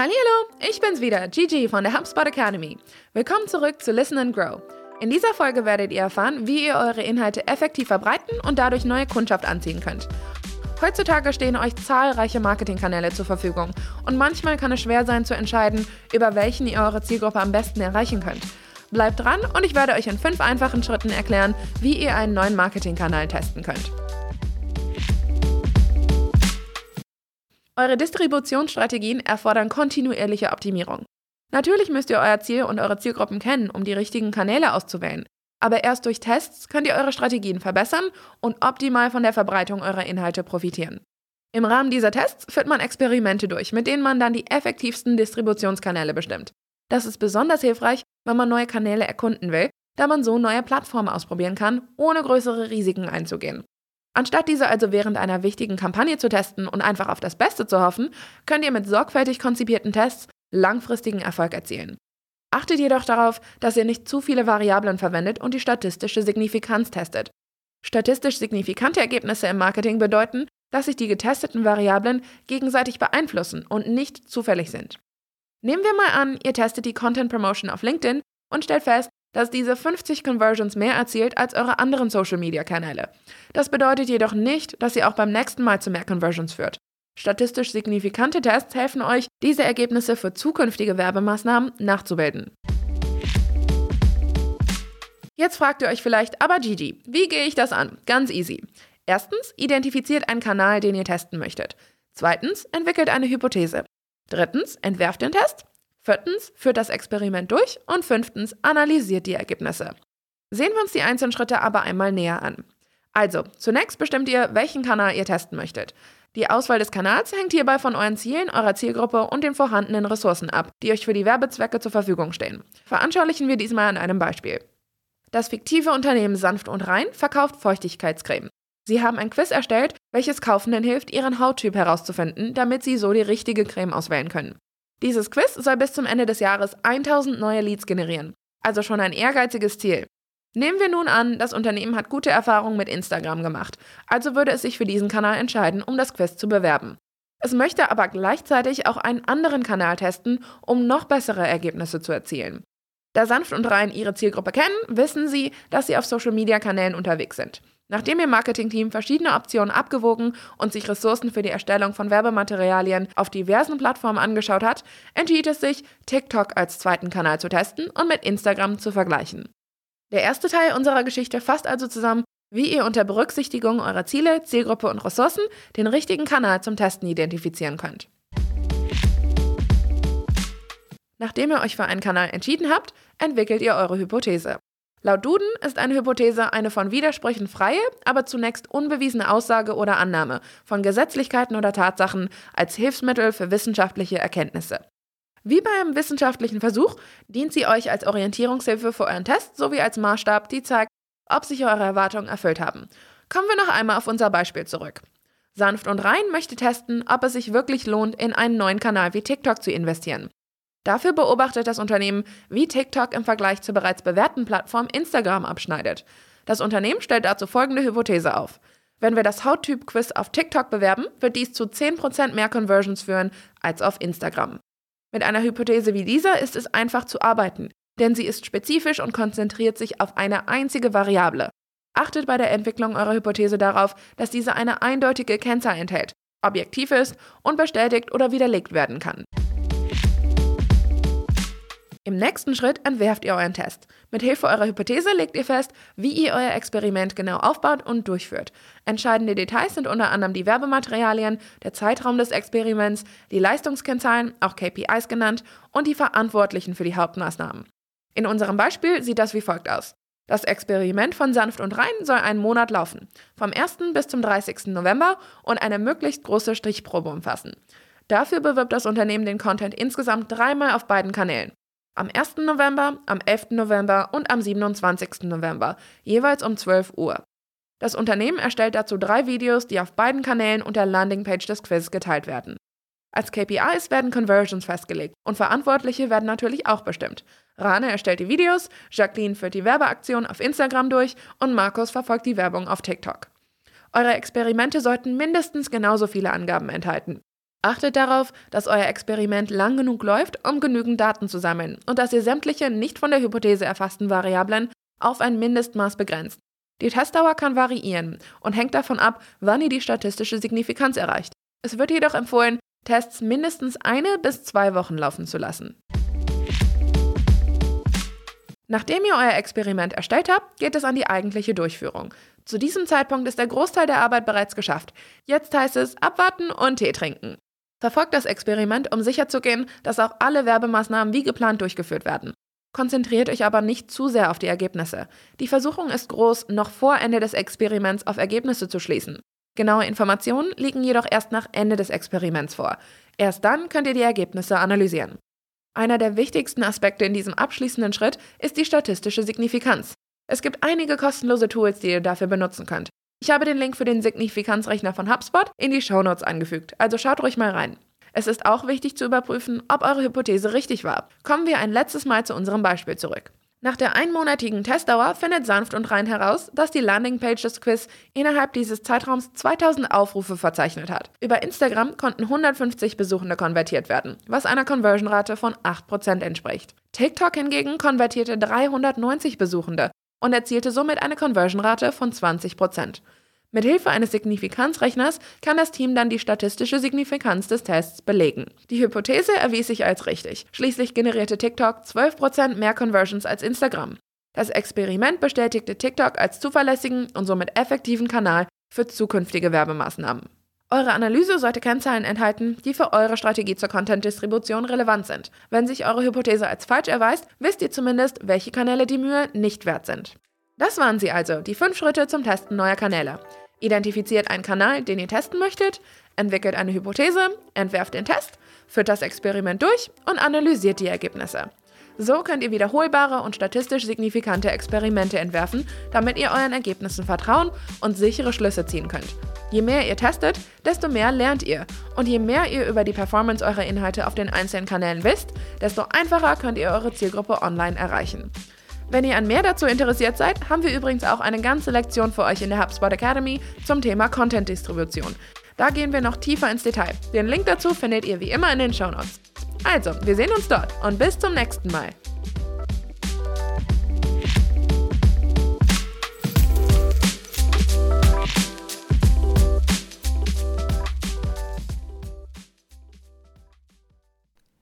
Hallo, ich bin's wieder, Gigi von der HubSpot Academy. Willkommen zurück zu Listen and Grow. In dieser Folge werdet ihr erfahren, wie ihr eure Inhalte effektiv verbreiten und dadurch neue Kundschaft anziehen könnt. Heutzutage stehen euch zahlreiche Marketingkanäle zur Verfügung und manchmal kann es schwer sein zu entscheiden, über welchen ihr eure Zielgruppe am besten erreichen könnt. Bleibt dran und ich werde euch in fünf einfachen Schritten erklären, wie ihr einen neuen Marketingkanal testen könnt. Eure Distributionsstrategien erfordern kontinuierliche Optimierung. Natürlich müsst ihr euer Ziel und eure Zielgruppen kennen, um die richtigen Kanäle auszuwählen. Aber erst durch Tests könnt ihr eure Strategien verbessern und optimal von der Verbreitung eurer Inhalte profitieren. Im Rahmen dieser Tests führt man Experimente durch, mit denen man dann die effektivsten Distributionskanäle bestimmt. Das ist besonders hilfreich, wenn man neue Kanäle erkunden will, da man so neue Plattformen ausprobieren kann, ohne größere Risiken einzugehen. Anstatt diese also während einer wichtigen Kampagne zu testen und einfach auf das Beste zu hoffen, könnt ihr mit sorgfältig konzipierten Tests langfristigen Erfolg erzielen. Achtet jedoch darauf, dass ihr nicht zu viele Variablen verwendet und die statistische Signifikanz testet. Statistisch signifikante Ergebnisse im Marketing bedeuten, dass sich die getesteten Variablen gegenseitig beeinflussen und nicht zufällig sind. Nehmen wir mal an, ihr testet die Content Promotion auf LinkedIn und stellt fest, dass diese 50 Conversions mehr erzielt als eure anderen Social-Media-Kanäle. Das bedeutet jedoch nicht, dass sie auch beim nächsten Mal zu mehr Conversions führt. Statistisch signifikante Tests helfen euch, diese Ergebnisse für zukünftige Werbemaßnahmen nachzubilden. Jetzt fragt ihr euch vielleicht, aber Gigi, wie gehe ich das an? Ganz easy. Erstens, identifiziert einen Kanal, den ihr testen möchtet. Zweitens, entwickelt eine Hypothese. Drittens, entwerft den Test. Viertens, führt das Experiment durch. Und fünftens, analysiert die Ergebnisse. Sehen wir uns die einzelnen Schritte aber einmal näher an. Also, zunächst bestimmt ihr, welchen Kanal ihr testen möchtet. Die Auswahl des Kanals hängt hierbei von euren Zielen, eurer Zielgruppe und den vorhandenen Ressourcen ab, die euch für die Werbezwecke zur Verfügung stehen. Veranschaulichen wir diesmal an einem Beispiel. Das fiktive Unternehmen Sanft und Rein verkauft Feuchtigkeitscreme. Sie haben ein Quiz erstellt, welches Kaufenden hilft, ihren Hauttyp herauszufinden, damit sie so die richtige Creme auswählen können. Dieses Quiz soll bis zum Ende des Jahres 1000 neue Leads generieren. Also schon ein ehrgeiziges Ziel. Nehmen wir nun an, das Unternehmen hat gute Erfahrungen mit Instagram gemacht, also würde es sich für diesen Kanal entscheiden, um das Quiz zu bewerben. Es möchte aber gleichzeitig auch einen anderen Kanal testen, um noch bessere Ergebnisse zu erzielen. Da Sanft und Rein ihre Zielgruppe kennen, wissen sie, dass sie auf Social-Media-Kanälen unterwegs sind. Nachdem ihr Marketingteam verschiedene Optionen abgewogen und sich Ressourcen für die Erstellung von Werbematerialien auf diversen Plattformen angeschaut hat, entschied es sich, TikTok als zweiten Kanal zu testen und mit Instagram zu vergleichen. Der erste Teil unserer Geschichte fasst also zusammen, wie ihr unter Berücksichtigung eurer Ziele, Zielgruppe und Ressourcen den richtigen Kanal zum Testen identifizieren könnt. Nachdem ihr euch für einen Kanal entschieden habt, entwickelt ihr eure Hypothese. Laut Duden ist eine Hypothese eine von Widersprüchen freie, aber zunächst unbewiesene Aussage oder Annahme von Gesetzlichkeiten oder Tatsachen als Hilfsmittel für wissenschaftliche Erkenntnisse. Wie bei einem wissenschaftlichen Versuch dient sie euch als Orientierungshilfe für euren Test sowie als Maßstab, die zeigt, ob sich eure Erwartungen erfüllt haben. Kommen wir noch einmal auf unser Beispiel zurück. Sanft und rein möchte testen, ob es sich wirklich lohnt, in einen neuen Kanal wie TikTok zu investieren. Dafür beobachtet das Unternehmen, wie TikTok im Vergleich zur bereits bewährten Plattform Instagram abschneidet. Das Unternehmen stellt dazu folgende Hypothese auf. Wenn wir das Hauttyp-Quiz auf TikTok bewerben, wird dies zu 10% mehr Conversions führen als auf Instagram. Mit einer Hypothese wie dieser ist es einfach zu arbeiten, denn sie ist spezifisch und konzentriert sich auf eine einzige Variable. Achtet bei der Entwicklung eurer Hypothese darauf, dass diese eine eindeutige Kennzahl enthält, objektiv ist und bestätigt oder widerlegt werden kann. Im nächsten Schritt entwerft ihr euren Test. Mit Hilfe eurer Hypothese legt ihr fest, wie ihr euer Experiment genau aufbaut und durchführt. Entscheidende Details sind unter anderem die Werbematerialien, der Zeitraum des Experiments, die Leistungskennzahlen, auch KPIs genannt, und die Verantwortlichen für die Hauptmaßnahmen. In unserem Beispiel sieht das wie folgt aus. Das Experiment von Sanft und Rein soll einen Monat laufen, vom 1. bis zum 30. November und eine möglichst große Strichprobe umfassen. Dafür bewirbt das Unternehmen den Content insgesamt dreimal auf beiden Kanälen am 1. November, am 11. November und am 27. November, jeweils um 12 Uhr. Das Unternehmen erstellt dazu drei Videos, die auf beiden Kanälen und der Landingpage des Quiz geteilt werden. Als KPIs werden Conversions festgelegt und Verantwortliche werden natürlich auch bestimmt. Rane erstellt die Videos, Jacqueline führt die Werbeaktion auf Instagram durch und Markus verfolgt die Werbung auf TikTok. Eure Experimente sollten mindestens genauso viele Angaben enthalten. Achtet darauf, dass euer Experiment lang genug läuft, um genügend Daten zu sammeln und dass ihr sämtliche nicht von der Hypothese erfassten Variablen auf ein Mindestmaß begrenzt. Die Testdauer kann variieren und hängt davon ab, wann ihr die statistische Signifikanz erreicht. Es wird jedoch empfohlen, Tests mindestens eine bis zwei Wochen laufen zu lassen. Nachdem ihr euer Experiment erstellt habt, geht es an die eigentliche Durchführung. Zu diesem Zeitpunkt ist der Großteil der Arbeit bereits geschafft. Jetzt heißt es abwarten und Tee trinken. Verfolgt das Experiment, um sicherzugehen, dass auch alle Werbemaßnahmen wie geplant durchgeführt werden. Konzentriert euch aber nicht zu sehr auf die Ergebnisse. Die Versuchung ist groß, noch vor Ende des Experiments auf Ergebnisse zu schließen. Genaue Informationen liegen jedoch erst nach Ende des Experiments vor. Erst dann könnt ihr die Ergebnisse analysieren. Einer der wichtigsten Aspekte in diesem abschließenden Schritt ist die statistische Signifikanz. Es gibt einige kostenlose Tools, die ihr dafür benutzen könnt. Ich habe den Link für den Signifikanzrechner von HubSpot in die Shownotes angefügt, also schaut ruhig mal rein. Es ist auch wichtig zu überprüfen, ob eure Hypothese richtig war. Kommen wir ein letztes Mal zu unserem Beispiel zurück. Nach der einmonatigen Testdauer findet Sanft und Rein heraus, dass die Landingpage des Quiz innerhalb dieses Zeitraums 2000 Aufrufe verzeichnet hat. Über Instagram konnten 150 Besuchende konvertiert werden, was einer Conversion-Rate von 8% entspricht. TikTok hingegen konvertierte 390 Besuchende und erzielte somit eine Conversion-Rate von 20%. Mithilfe eines Signifikanzrechners kann das Team dann die statistische Signifikanz des Tests belegen. Die Hypothese erwies sich als richtig. Schließlich generierte TikTok 12% mehr Conversions als Instagram. Das Experiment bestätigte TikTok als zuverlässigen und somit effektiven Kanal für zukünftige Werbemaßnahmen. Eure Analyse sollte Kennzahlen enthalten, die für eure Strategie zur Content-Distribution relevant sind. Wenn sich eure Hypothese als falsch erweist, wisst ihr zumindest, welche Kanäle die Mühe nicht wert sind. Das waren sie also, die fünf Schritte zum Testen neuer Kanäle. Identifiziert einen Kanal, den ihr testen möchtet, entwickelt eine Hypothese, entwerft den Test, führt das Experiment durch und analysiert die Ergebnisse. So könnt ihr wiederholbare und statistisch signifikante Experimente entwerfen, damit ihr euren Ergebnissen vertrauen und sichere Schlüsse ziehen könnt. Je mehr ihr testet, desto mehr lernt ihr. Und je mehr ihr über die Performance eurer Inhalte auf den einzelnen Kanälen wisst, desto einfacher könnt ihr eure Zielgruppe online erreichen. Wenn ihr an mehr dazu interessiert seid, haben wir übrigens auch eine ganze Lektion für euch in der HubSpot Academy zum Thema Content-Distribution. Da gehen wir noch tiefer ins Detail. Den Link dazu findet ihr wie immer in den Show Notes. Also, wir sehen uns dort und bis zum nächsten Mal.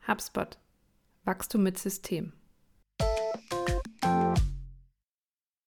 HubSpot. Wachstum mit System.